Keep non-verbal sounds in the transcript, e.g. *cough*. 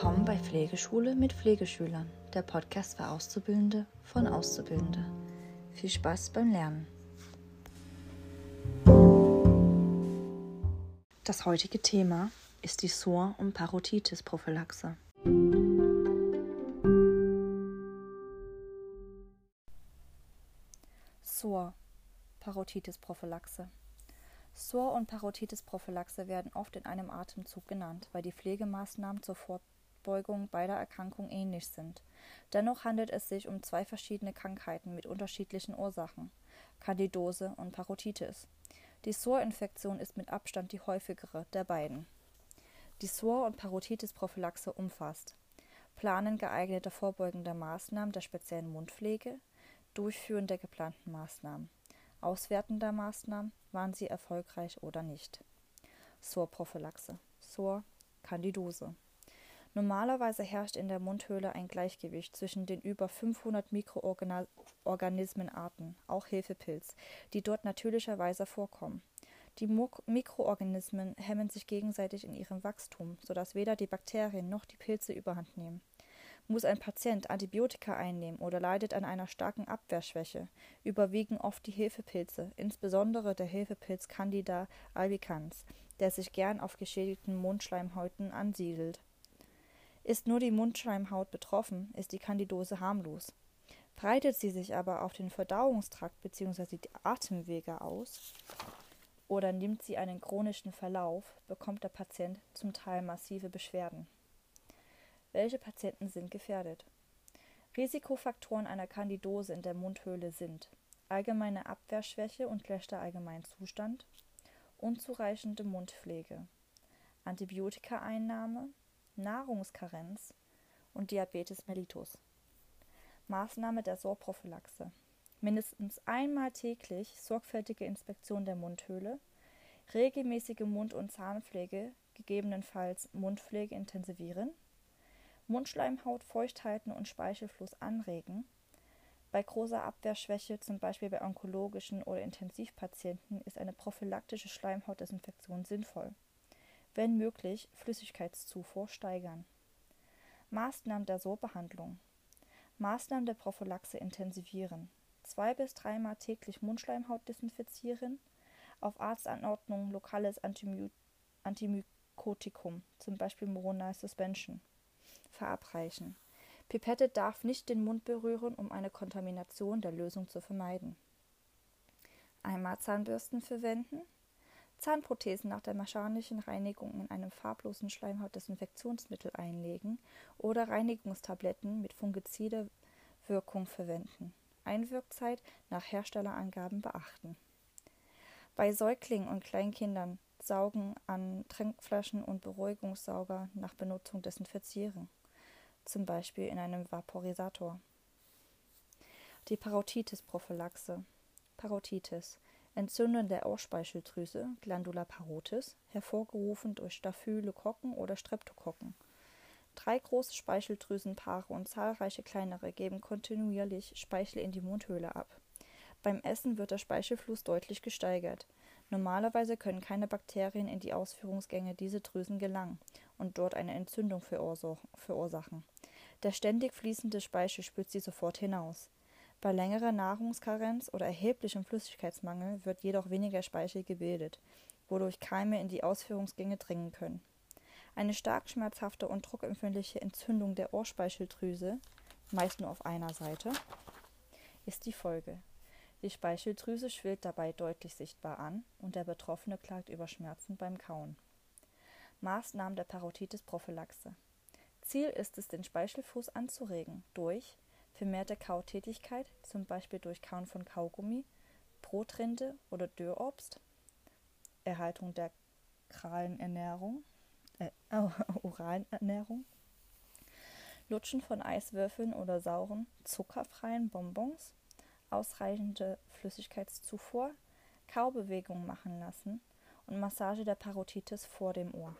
Willkommen bei Pflegeschule mit Pflegeschülern, der Podcast für Auszubildende von Auszubildende. Viel Spaß beim Lernen. Das heutige Thema ist die SOR- und Parotitis-Prophylaxe. SOR, Parotitis-Prophylaxe. SOR und Parotitis-Prophylaxe werden oft in einem Atemzug genannt, weil die Pflegemaßnahmen zur Vorbeugung beider Erkrankungen ähnlich sind. Dennoch handelt es sich um zwei verschiedene Krankheiten mit unterschiedlichen Ursachen: Candidose und Parotitis. Die SOR-Infektion ist mit Abstand die häufigere der beiden. Die SOR- und Parotitis-Prophylaxe umfasst Planen geeigneter vorbeugender Maßnahmen der speziellen Mundpflege, Durchführen der geplanten Maßnahmen auswertender Maßnahmen, waren sie erfolgreich oder nicht. SOR-Prophylaxe. SOR Candidose. Normalerweise herrscht in der Mundhöhle ein Gleichgewicht zwischen den über 500 Mikroorganismenarten, auch Hefepilz, die dort natürlicherweise vorkommen. Die Mikroorganismen hemmen sich gegenseitig in ihrem Wachstum, sodass weder die Bakterien noch die Pilze überhand nehmen. Muss ein Patient Antibiotika einnehmen oder leidet an einer starken Abwehrschwäche, überwiegen oft die Hefepilze, insbesondere der Hefepilz Candida albicans, der sich gern auf geschädigten Mundschleimhäuten ansiedelt. Ist nur die Mundschleimhaut betroffen, ist die Candidose harmlos. Breitet sie sich aber auf den Verdauungstrakt bzw. die Atemwege aus oder nimmt sie einen chronischen Verlauf, bekommt der Patient zum Teil massive Beschwerden. Welche Patienten sind gefährdet? Risikofaktoren einer Kandidose in der Mundhöhle sind allgemeine Abwehrschwäche und schlechter Allgemeinzustand, unzureichende Mundpflege, Antibiotikaeinnahme, Nahrungskarenz und Diabetes mellitus. Maßnahme der Sorprophylaxe. Mindestens einmal täglich sorgfältige Inspektion der Mundhöhle, regelmäßige Mund- und Zahnpflege, gegebenenfalls Mundpflege intensivieren, Mundschleimhaut feucht halten und Speichelfluss anregen. Bei großer Abwehrschwäche, zum Beispiel bei onkologischen oder Intensivpatienten, ist eine prophylaktische Schleimhautdesinfektion sinnvoll. Wenn möglich, Flüssigkeitszufuhr steigern. Maßnahmen der Sohrbehandlung. Maßnahmen der Prophylaxe intensivieren. Zwei bis dreimal täglich Mundschleimhaut desinfizieren. Auf Arztanordnung lokales Antimykotikum, zum Beispiel Moronal Suspension verabreichen. Pipette darf nicht den Mund berühren, um eine Kontamination der Lösung zu vermeiden. Einmal Zahnbürsten verwenden. Zahnprothesen nach der mechanischen Reinigung in einem farblosen Schleimhautdesinfektionsmittel einlegen oder Reinigungstabletten mit fungizider Wirkung verwenden. Einwirkzeit nach Herstellerangaben beachten. Bei Säuglingen und Kleinkindern Saugen an Trinkflaschen und Beruhigungssauger nach Benutzung desinfizieren zum Beispiel in einem Vaporisator. Die Parotitis-Prophylaxe. Parotitis. Entzündung der Ausspeicheldrüse, Glandula parotis, hervorgerufen durch Staphylokokken oder Streptokokken. Drei große Speicheldrüsenpaare und zahlreiche kleinere geben kontinuierlich Speichel in die Mundhöhle ab. Beim Essen wird der Speichelfluss deutlich gesteigert. Normalerweise können keine Bakterien in die Ausführungsgänge dieser Drüsen gelangen und dort eine Entzündung verursachen. Der ständig fließende Speichel spült sie sofort hinaus. Bei längerer Nahrungskarenz oder erheblichem Flüssigkeitsmangel wird jedoch weniger Speichel gebildet, wodurch Keime in die Ausführungsgänge dringen können. Eine stark schmerzhafte und druckempfindliche Entzündung der Ohrspeicheldrüse, meist nur auf einer Seite, ist die Folge. Die Speicheldrüse schwillt dabei deutlich sichtbar an und der Betroffene klagt über Schmerzen beim Kauen. Maßnahmen der Parotitis-Prophylaxe. Ziel ist es, den Speichelfluss anzuregen durch vermehrte Kautätigkeit, zum Beispiel durch Kauen von Kaugummi, Brotrinde oder Dürrobst, Erhaltung der kralen Ernährung, äh, *laughs* oralen Ernährung, Lutschen von Eiswürfeln oder sauren, zuckerfreien Bonbons, ausreichende Flüssigkeitszufuhr, Kaubewegungen machen lassen und Massage der Parotitis vor dem Ohr.